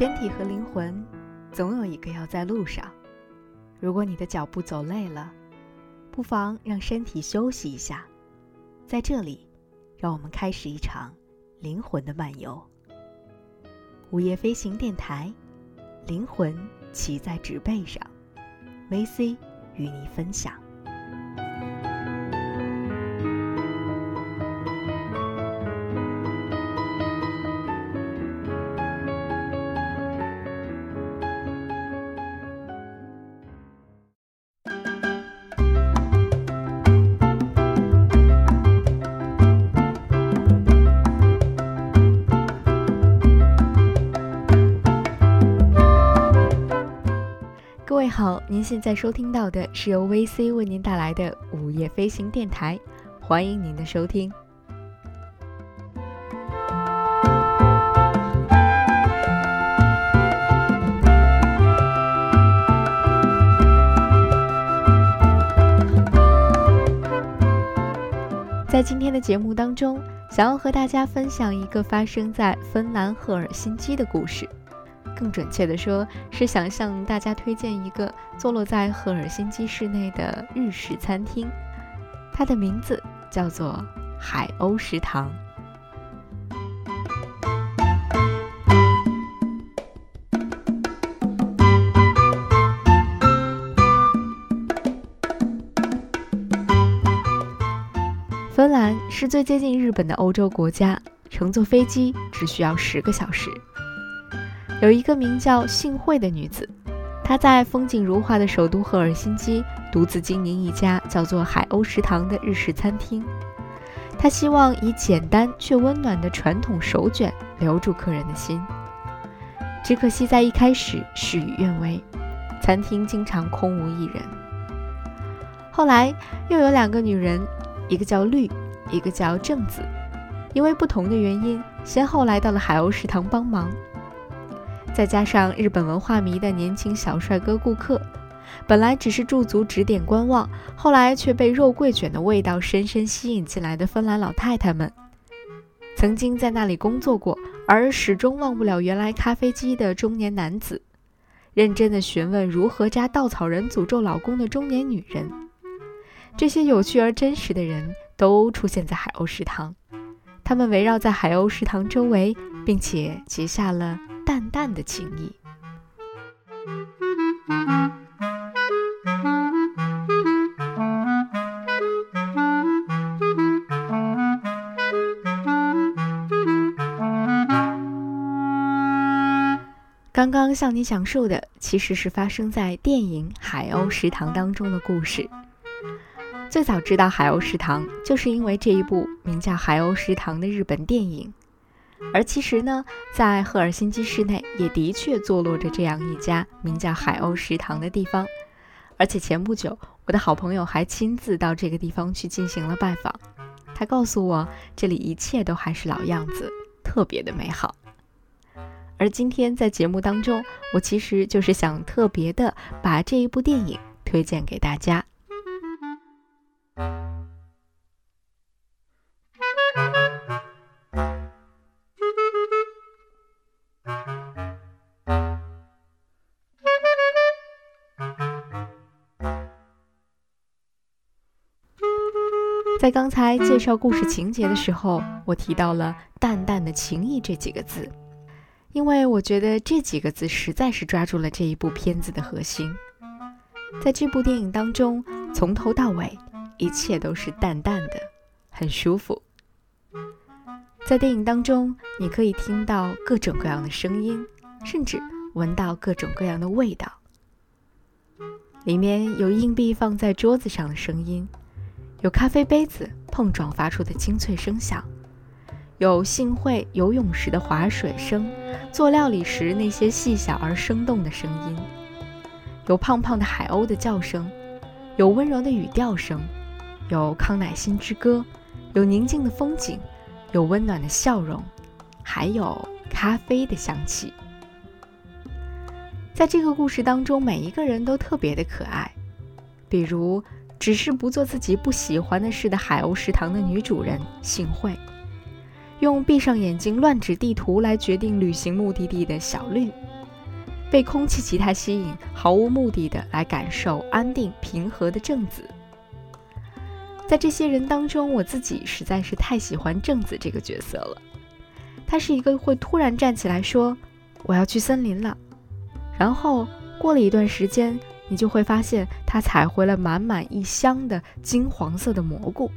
身体和灵魂，总有一个要在路上。如果你的脚步走累了，不妨让身体休息一下。在这里，让我们开始一场灵魂的漫游。午夜飞行电台，灵魂骑在纸背上，VC 与你分享。位好，您现在收听到的是由 VC 为您带来的午夜飞行电台，欢迎您的收听。在今天的节目当中，想要和大家分享一个发生在芬兰赫尔辛基的故事。更准确的说，是想向大家推荐一个坐落在赫尔辛基市内的日式餐厅，它的名字叫做海鸥食堂。芬兰是最接近日本的欧洲国家，乘坐飞机只需要十个小时。有一个名叫幸惠的女子，她在风景如画的首都赫尔辛基独自经营一家叫做“海鸥食堂”的日式餐厅。她希望以简单却温暖的传统手卷留住客人的心。只可惜在一开始事与愿违，餐厅经常空无一人。后来又有两个女人，一个叫绿，一个叫正子，因为不同的原因，先后来到了海鸥食堂帮忙。再加上日本文化迷的年轻小帅哥顾客，本来只是驻足指点观望，后来却被肉桂卷的味道深深吸引进来的芬兰老太太们，曾经在那里工作过而始终忘不了原来咖啡机的中年男子，认真的询问如何扎稻草人诅咒老公的中年女人，这些有趣而真实的人都出现在海鸥食堂，他们围绕在海鸥食堂周围，并且结下了。淡淡的情谊。刚刚向你讲述的，其实是发生在电影《海鸥食堂》当中的故事。最早知道海鸥食堂，就是因为这一部名叫《海鸥食堂》的日本电影。而其实呢，在赫尔辛基市内也的确坐落着这样一家名叫“海鸥食堂”的地方，而且前不久，我的好朋友还亲自到这个地方去进行了拜访。他告诉我，这里一切都还是老样子，特别的美好。而今天在节目当中，我其实就是想特别的把这一部电影推荐给大家。在刚才介绍故事情节的时候，我提到了“淡淡的情谊”这几个字，因为我觉得这几个字实在是抓住了这一部片子的核心。在这部电影当中，从头到尾，一切都是淡淡的，很舒服。在电影当中，你可以听到各种各样的声音，甚至闻到各种各样的味道。里面有硬币放在桌子上的声音。有咖啡杯子碰撞发出的清脆声响，有幸会游泳时的划水声，做料理时那些细小而生动的声音，有胖胖的海鸥的叫声，有温柔的语调声，有康乃馨之歌，有宁静的风景，有温暖的笑容，还有咖啡的香气。在这个故事当中，每一个人都特别的可爱，比如。只是不做自己不喜欢的事的海鸥食堂的女主人幸会，用闭上眼睛乱指地图来决定旅行目的地的小绿，被空气吉他吸引，毫无目的的来感受安定平和的正子。在这些人当中，我自己实在是太喜欢正子这个角色了。他是一个会突然站起来说：“我要去森林了。”然后过了一段时间，你就会发现他采回了满满一箱的金黄色的蘑菇。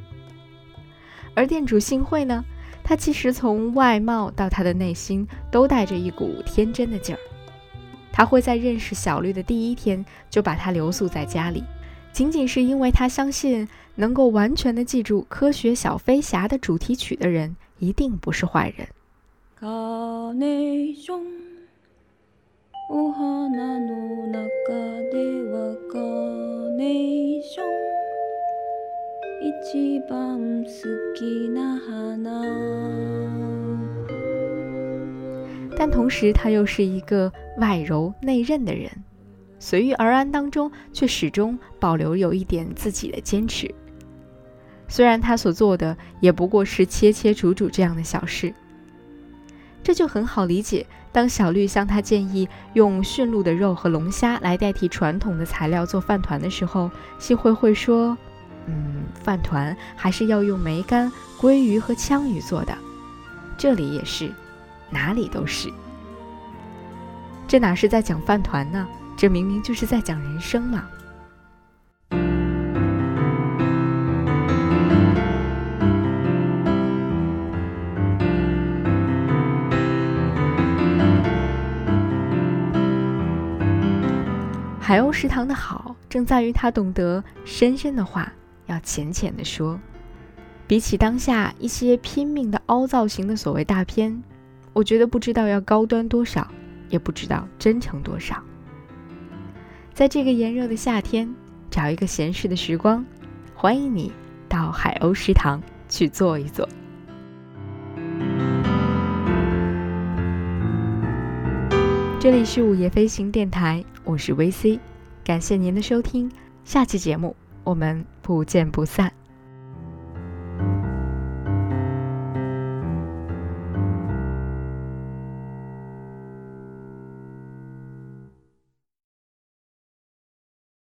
而店主幸会呢，他其实从外貌到他的内心都带着一股天真的劲儿。他会在认识小绿的第一天就把他留宿在家里。仅仅是因为他相信，能够完全的记住《科学小飞侠》的主题曲的人，一定不是坏人。但同时，他又是一个外柔内韧的人。随遇而安当中，却始终保留有一点自己的坚持。虽然他所做的也不过是切切煮煮这样的小事，这就很好理解。当小绿向他建议用驯鹿的肉和龙虾来代替传统的材料做饭团的时候，幸会会说：“嗯，饭团还是要用梅干、鲑鱼和枪鱼做的。”这里也是，哪里都是。这哪是在讲饭团呢？这明明就是在讲人生嘛！海鸥食堂的好，正在于他懂得深深的话要浅浅的说。比起当下一些拼命的凹造型的所谓大片，我觉得不知道要高端多少，也不知道真诚多少。在这个炎热的夏天，找一个闲适的时光，欢迎你到海鸥食堂去坐一坐。这里是午夜飞行电台，我是 VC，感谢您的收听，下期节目我们不见不散。